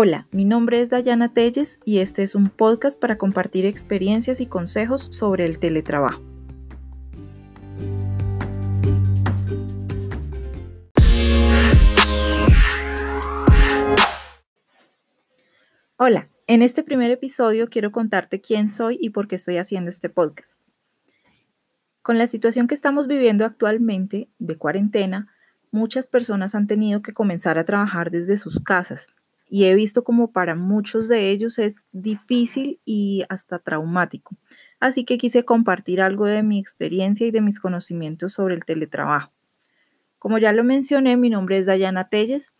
Hola, mi nombre es Dayana Telles y este es un podcast para compartir experiencias y consejos sobre el teletrabajo. Hola, en este primer episodio quiero contarte quién soy y por qué estoy haciendo este podcast. Con la situación que estamos viviendo actualmente de cuarentena, muchas personas han tenido que comenzar a trabajar desde sus casas y he visto como para muchos de ellos es difícil y hasta traumático. Así que quise compartir algo de mi experiencia y de mis conocimientos sobre el teletrabajo. Como ya lo mencioné, mi nombre es Dayana Telles.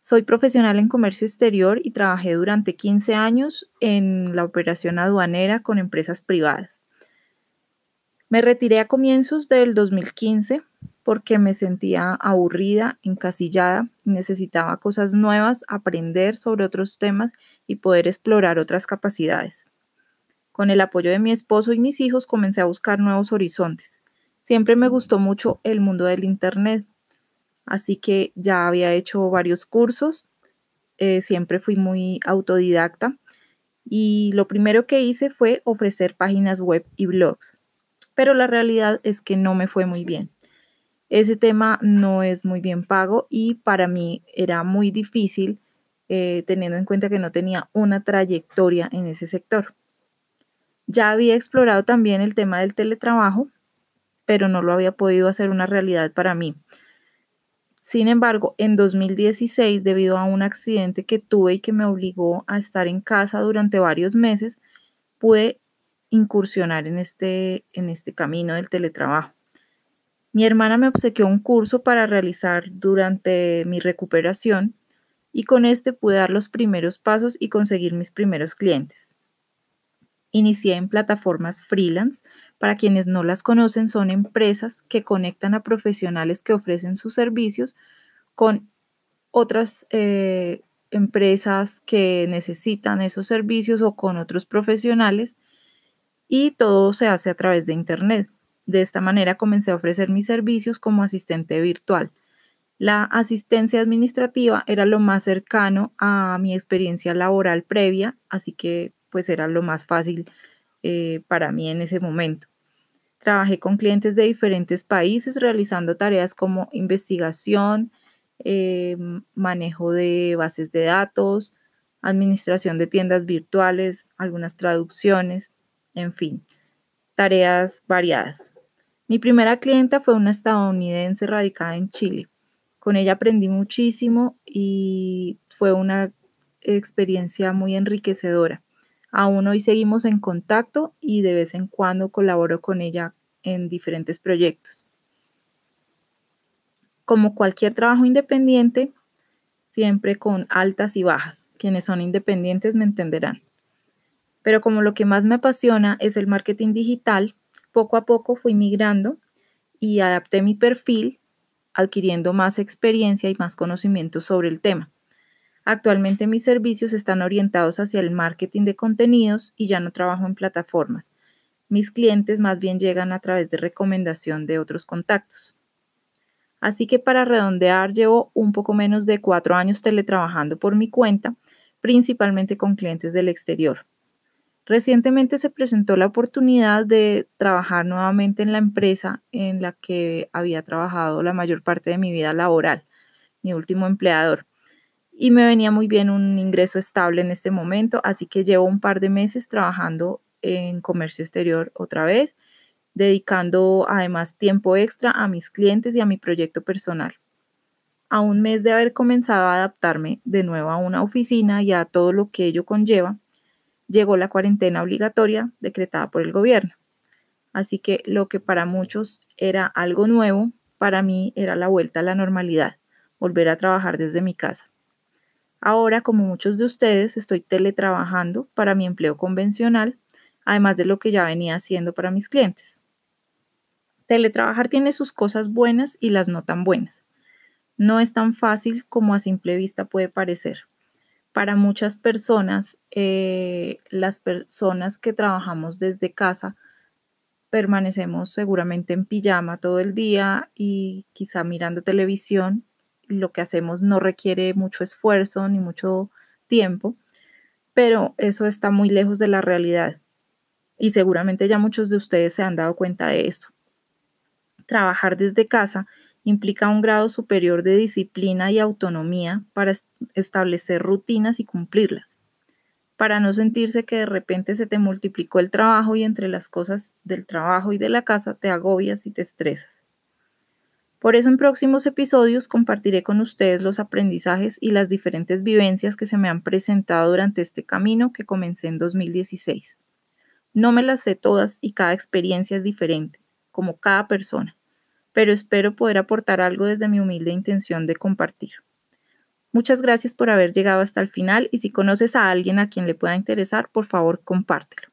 Soy profesional en comercio exterior y trabajé durante 15 años en la operación aduanera con empresas privadas. Me retiré a comienzos del 2015 porque me sentía aburrida, encasillada, necesitaba cosas nuevas, aprender sobre otros temas y poder explorar otras capacidades. Con el apoyo de mi esposo y mis hijos comencé a buscar nuevos horizontes. Siempre me gustó mucho el mundo del Internet, así que ya había hecho varios cursos, eh, siempre fui muy autodidacta y lo primero que hice fue ofrecer páginas web y blogs, pero la realidad es que no me fue muy bien. Ese tema no es muy bien pago y para mí era muy difícil eh, teniendo en cuenta que no tenía una trayectoria en ese sector. Ya había explorado también el tema del teletrabajo, pero no lo había podido hacer una realidad para mí. Sin embargo, en 2016, debido a un accidente que tuve y que me obligó a estar en casa durante varios meses, pude incursionar en este, en este camino del teletrabajo. Mi hermana me obsequió un curso para realizar durante mi recuperación y con este pude dar los primeros pasos y conseguir mis primeros clientes. Inicié en plataformas freelance. Para quienes no las conocen, son empresas que conectan a profesionales que ofrecen sus servicios con otras eh, empresas que necesitan esos servicios o con otros profesionales y todo se hace a través de Internet. De esta manera comencé a ofrecer mis servicios como asistente virtual. La asistencia administrativa era lo más cercano a mi experiencia laboral previa, así que pues era lo más fácil eh, para mí en ese momento. Trabajé con clientes de diferentes países realizando tareas como investigación, eh, manejo de bases de datos, administración de tiendas virtuales, algunas traducciones, en fin, tareas variadas. Mi primera clienta fue una estadounidense radicada en Chile. Con ella aprendí muchísimo y fue una experiencia muy enriquecedora. Aún hoy seguimos en contacto y de vez en cuando colaboro con ella en diferentes proyectos. Como cualquier trabajo independiente, siempre con altas y bajas. Quienes son independientes me entenderán. Pero como lo que más me apasiona es el marketing digital, poco a poco fui migrando y adapté mi perfil, adquiriendo más experiencia y más conocimiento sobre el tema. Actualmente mis servicios están orientados hacia el marketing de contenidos y ya no trabajo en plataformas. Mis clientes más bien llegan a través de recomendación de otros contactos. Así que para redondear, llevo un poco menos de cuatro años teletrabajando por mi cuenta, principalmente con clientes del exterior. Recientemente se presentó la oportunidad de trabajar nuevamente en la empresa en la que había trabajado la mayor parte de mi vida laboral, mi último empleador. Y me venía muy bien un ingreso estable en este momento, así que llevo un par de meses trabajando en comercio exterior otra vez, dedicando además tiempo extra a mis clientes y a mi proyecto personal. A un mes de haber comenzado a adaptarme de nuevo a una oficina y a todo lo que ello conlleva, llegó la cuarentena obligatoria decretada por el gobierno. Así que lo que para muchos era algo nuevo, para mí era la vuelta a la normalidad, volver a trabajar desde mi casa. Ahora, como muchos de ustedes, estoy teletrabajando para mi empleo convencional, además de lo que ya venía haciendo para mis clientes. Teletrabajar tiene sus cosas buenas y las no tan buenas. No es tan fácil como a simple vista puede parecer para muchas personas, eh, las personas que trabajamos desde casa, permanecemos seguramente en pijama todo el día y quizá mirando televisión. Lo que hacemos no requiere mucho esfuerzo ni mucho tiempo, pero eso está muy lejos de la realidad. Y seguramente ya muchos de ustedes se han dado cuenta de eso. Trabajar desde casa implica un grado superior de disciplina y autonomía para establecer rutinas y cumplirlas, para no sentirse que de repente se te multiplicó el trabajo y entre las cosas del trabajo y de la casa te agobias y te estresas. Por eso en próximos episodios compartiré con ustedes los aprendizajes y las diferentes vivencias que se me han presentado durante este camino que comencé en 2016. No me las sé todas y cada experiencia es diferente, como cada persona pero espero poder aportar algo desde mi humilde intención de compartir. Muchas gracias por haber llegado hasta el final y si conoces a alguien a quien le pueda interesar, por favor compártelo.